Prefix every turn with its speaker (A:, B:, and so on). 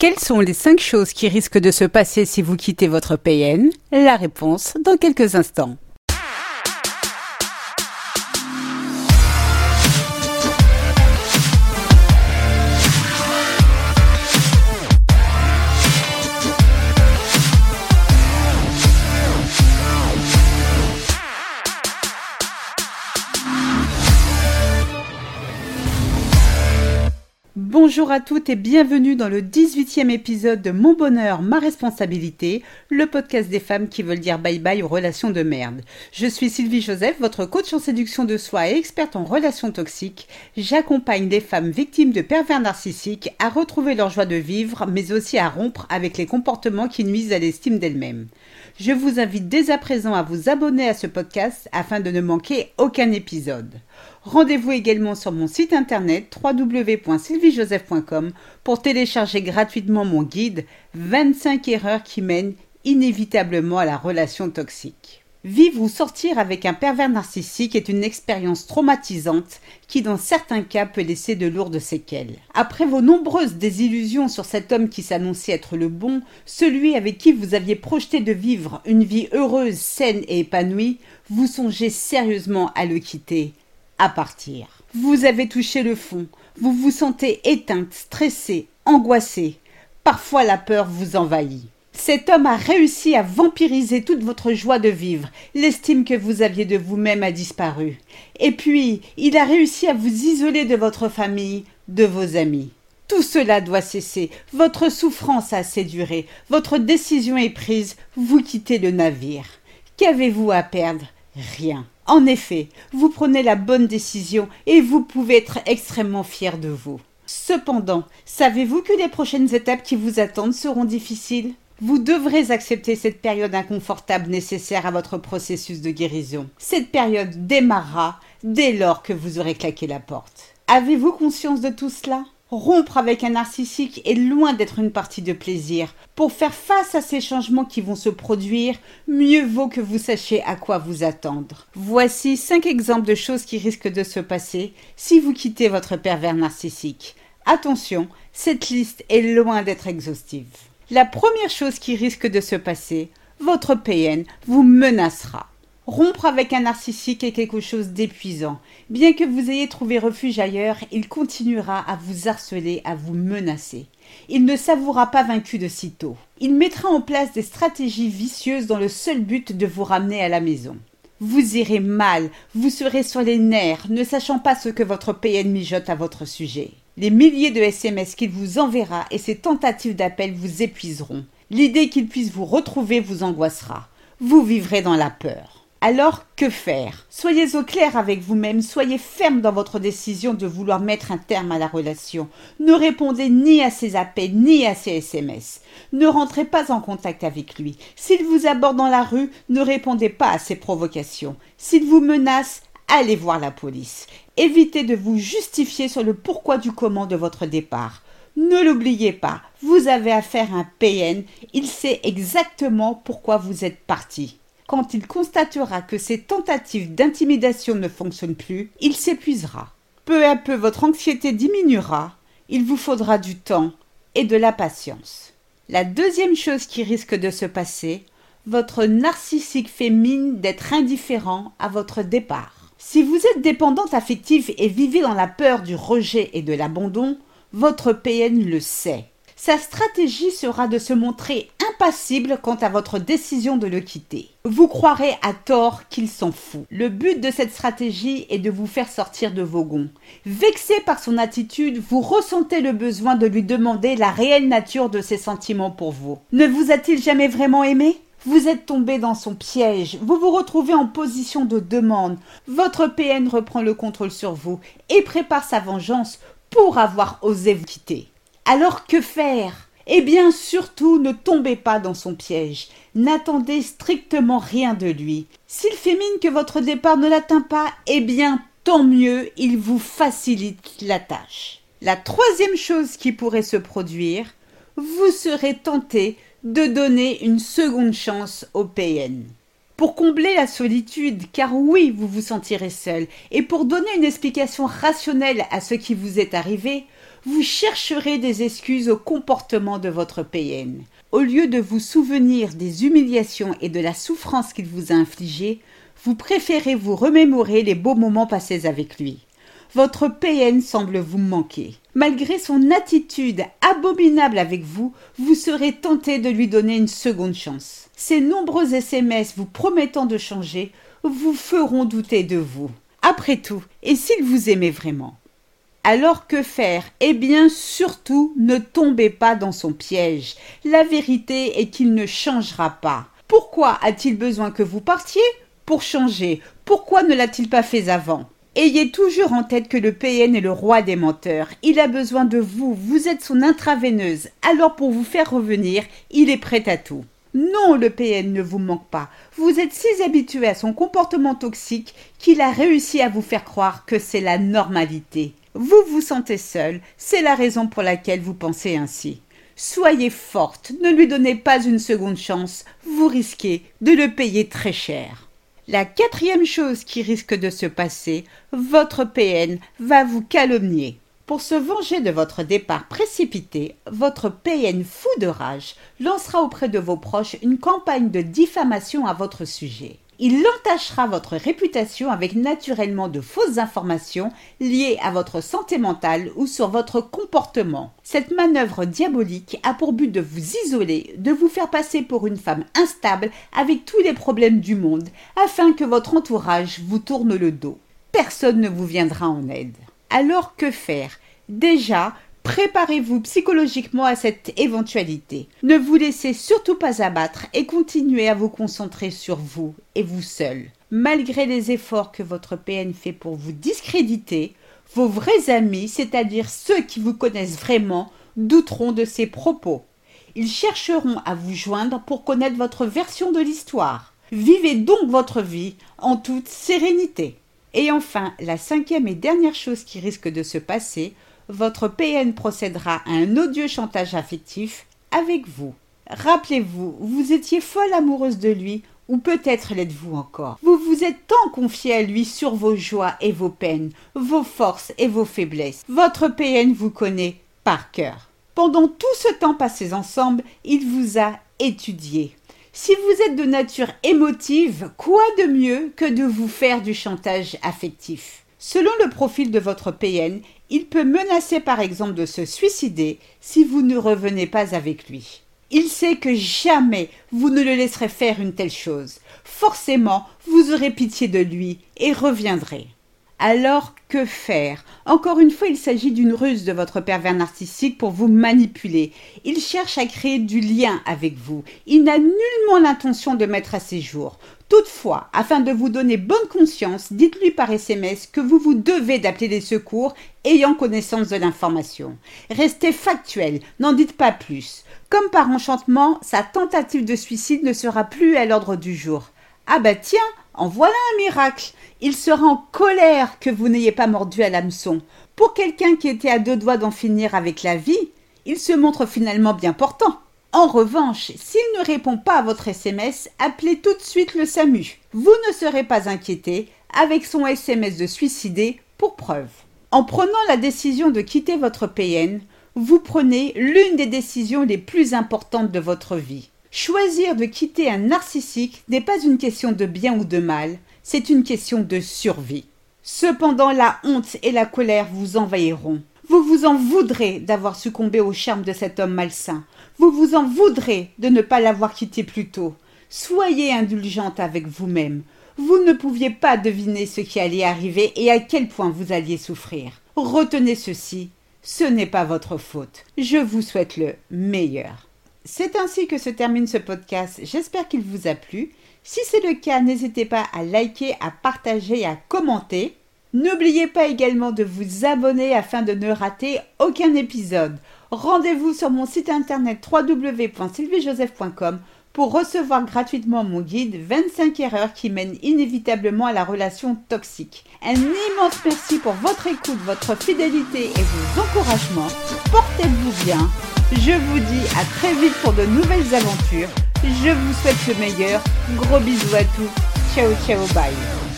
A: Quelles sont les 5 choses qui risquent de se passer si vous quittez votre PN La réponse dans quelques instants. Bonjour à toutes et bienvenue dans le 18e épisode de Mon bonheur, ma responsabilité, le podcast des femmes qui veulent dire bye bye aux relations de merde. Je suis Sylvie Joseph, votre coach en séduction de soi et experte en relations toxiques. J'accompagne des femmes victimes de pervers narcissiques à retrouver leur joie de vivre, mais aussi à rompre avec les comportements qui nuisent à l'estime d'elles-mêmes. Je vous invite dès à présent à vous abonner à ce podcast afin de ne manquer aucun épisode. Rendez-vous également sur mon site internet www.sylviejoseph.com pour télécharger gratuitement mon guide 25 erreurs qui mènent inévitablement à la relation toxique. Vivre ou sortir avec un pervers narcissique est une expérience traumatisante qui dans certains cas peut laisser de lourdes séquelles. Après vos nombreuses désillusions sur cet homme qui s'annonçait être le bon, celui avec qui vous aviez projeté de vivre une vie heureuse, saine et épanouie, vous songez sérieusement à le quitter à partir. Vous avez touché le fond, vous vous sentez éteinte, stressée, angoissée. Parfois la peur vous envahit. Cet homme a réussi à vampiriser toute votre joie de vivre, l'estime que vous aviez de vous-même a disparu. Et puis, il a réussi à vous isoler de votre famille, de vos amis. Tout cela doit cesser, votre souffrance a assez duré, votre décision est prise, vous quittez le navire. Qu'avez-vous à perdre? Rien. En effet, vous prenez la bonne décision et vous pouvez être extrêmement fier de vous. Cependant, savez-vous que les prochaines étapes qui vous attendent seront difficiles? Vous devrez accepter cette période inconfortable nécessaire à votre processus de guérison. Cette période démarrera dès lors que vous aurez claqué la porte. Avez-vous conscience de tout cela? Rompre avec un narcissique est loin d'être une partie de plaisir. Pour faire face à ces changements qui vont se produire, mieux vaut que vous sachiez à quoi vous attendre. Voici cinq exemples de choses qui risquent de se passer si vous quittez votre pervers narcissique. Attention, cette liste est loin d'être exhaustive. La première chose qui risque de se passer, votre PN vous menacera. Rompre avec un narcissique est quelque chose d'épuisant. Bien que vous ayez trouvé refuge ailleurs, il continuera à vous harceler, à vous menacer. Il ne s'avouera pas vaincu de sitôt. Il mettra en place des stratégies vicieuses dans le seul but de vous ramener à la maison. Vous irez mal, vous serez sur les nerfs, ne sachant pas ce que votre PN mijote à votre sujet. Les milliers de SMS qu'il vous enverra et ses tentatives d'appel vous épuiseront. L'idée qu'il puisse vous retrouver vous angoissera. Vous vivrez dans la peur. Alors, que faire? Soyez au clair avec vous-même, soyez ferme dans votre décision de vouloir mettre un terme à la relation. Ne répondez ni à ses appels, ni à ses SMS. Ne rentrez pas en contact avec lui. S'il vous aborde dans la rue, ne répondez pas à ses provocations. S'il vous menace, allez voir la police. Évitez de vous justifier sur le pourquoi du comment de votre départ. Ne l'oubliez pas, vous avez affaire à un PN, il sait exactement pourquoi vous êtes parti. Quand il constatera que ces tentatives d'intimidation ne fonctionnent plus, il s'épuisera. Peu à peu votre anxiété diminuera, il vous faudra du temps et de la patience. La deuxième chose qui risque de se passer, votre narcissique fait mine d'être indifférent à votre départ. Si vous êtes dépendante affective et vivez dans la peur du rejet et de l'abandon, votre PN le sait. Sa stratégie sera de se montrer impassible quant à votre décision de le quitter. Vous croirez à tort qu'il s'en fout. Le but de cette stratégie est de vous faire sortir de vos gonds. Vexé par son attitude, vous ressentez le besoin de lui demander la réelle nature de ses sentiments pour vous. Ne vous a-t-il jamais vraiment aimé? Vous êtes tombé dans son piège, vous vous retrouvez en position de demande, votre PN reprend le contrôle sur vous et prépare sa vengeance pour avoir osé vous quitter. Alors que faire? Eh bien surtout ne tombez pas dans son piège. N'attendez strictement rien de lui. S'il fait mine que votre départ ne l'atteint pas, eh bien tant mieux, il vous facilite la tâche. La troisième chose qui pourrait se produire, vous serez tenté de donner une seconde chance au PN. Pour combler la solitude, car oui, vous vous sentirez seul, et pour donner une explication rationnelle à ce qui vous est arrivé, vous chercherez des excuses au comportement de votre PN. Au lieu de vous souvenir des humiliations et de la souffrance qu'il vous a infligées, vous préférez vous remémorer les beaux moments passés avec lui. Votre PN semble vous manquer. Malgré son attitude abominable avec vous, vous serez tenté de lui donner une seconde chance. Ses nombreux SMS vous promettant de changer vous feront douter de vous. Après tout, et s'il vous aimait vraiment? Alors que faire? Eh bien surtout ne tombez pas dans son piège. La vérité est qu'il ne changera pas. Pourquoi a-t-il besoin que vous partiez? Pour changer. Pourquoi ne l'a-t-il pas fait avant? Ayez toujours en tête que le PN est le roi des menteurs. Il a besoin de vous, vous êtes son intraveineuse. Alors pour vous faire revenir, il est prêt à tout. Non, le PN ne vous manque pas. Vous êtes si habitué à son comportement toxique qu'il a réussi à vous faire croire que c'est la normalité. Vous vous sentez seul, c'est la raison pour laquelle vous pensez ainsi. Soyez forte, ne lui donnez pas une seconde chance, vous risquez de le payer très cher. La quatrième chose qui risque de se passer, votre PN va vous calomnier. Pour se venger de votre départ précipité, votre PN fou de rage lancera auprès de vos proches une campagne de diffamation à votre sujet. Il entachera votre réputation avec naturellement de fausses informations liées à votre santé mentale ou sur votre comportement. Cette manœuvre diabolique a pour but de vous isoler, de vous faire passer pour une femme instable avec tous les problèmes du monde, afin que votre entourage vous tourne le dos. Personne ne vous viendra en aide. Alors que faire? Déjà, préparez-vous psychologiquement à cette éventualité. Ne vous laissez surtout pas abattre et continuez à vous concentrer sur vous et vous seul. Malgré les efforts que votre PN fait pour vous discréditer, vos vrais amis, c'est-à-dire ceux qui vous connaissent vraiment, douteront de ses propos. Ils chercheront à vous joindre pour connaître votre version de l'histoire. Vivez donc votre vie en toute sérénité. Et enfin, la cinquième et dernière chose qui risque de se passer, votre PN procédera à un odieux chantage affectif avec vous. Rappelez-vous, vous étiez folle amoureuse de lui, ou peut-être l'êtes-vous encore. Vous vous êtes tant confié à lui sur vos joies et vos peines, vos forces et vos faiblesses. Votre PN vous connaît par cœur. Pendant tout ce temps passé ensemble, il vous a étudié. Si vous êtes de nature émotive, quoi de mieux que de vous faire du chantage affectif? Selon le profil de votre PN, il peut menacer par exemple de se suicider si vous ne revenez pas avec lui. Il sait que jamais vous ne le laisserez faire une telle chose. Forcément, vous aurez pitié de lui et reviendrez. Alors que faire? Encore une fois, il s'agit d'une ruse de votre pervers narcissique pour vous manipuler. Il cherche à créer du lien avec vous. Il n'a nullement l'intention de mettre à ses jours. Toutefois, afin de vous donner bonne conscience, dites-lui par SMS que vous vous devez d'appeler les secours ayant connaissance de l'information. Restez factuel, n'en dites pas plus. Comme par enchantement, sa tentative de suicide ne sera plus à l'ordre du jour. Ah bah tiens, en voilà un miracle. Il sera en colère que vous n'ayez pas mordu à l'hameçon. Pour quelqu'un qui était à deux doigts d'en finir avec la vie, il se montre finalement bien portant. En revanche, s'il ne répond pas à votre SMS, appelez tout de suite le SAMU. Vous ne serez pas inquiété avec son SMS de suicider pour preuve. En prenant la décision de quitter votre PN, vous prenez l'une des décisions les plus importantes de votre vie. Choisir de quitter un narcissique n'est pas une question de bien ou de mal, c'est une question de survie. Cependant, la honte et la colère vous envahiront. Vous vous en voudrez d'avoir succombé au charme de cet homme malsain. Vous vous en voudrez de ne pas l'avoir quitté plus tôt. Soyez indulgente avec vous-même. Vous ne pouviez pas deviner ce qui allait arriver et à quel point vous alliez souffrir. Retenez ceci, ce n'est pas votre faute. Je vous souhaite le meilleur. C'est ainsi que se termine ce podcast. J'espère qu'il vous a plu. Si c'est le cas, n'hésitez pas à liker, à partager et à commenter. N'oubliez pas également de vous abonner afin de ne rater aucun épisode. Rendez-vous sur mon site internet www.sylviejoseph.com pour recevoir gratuitement mon guide 25 erreurs qui mènent inévitablement à la relation toxique. Un immense merci pour votre écoute, votre fidélité et vos encouragements. Portez-vous bien je vous dis à très vite pour de nouvelles aventures. Je vous souhaite le meilleur. Gros bisous à tous. Ciao ciao bye.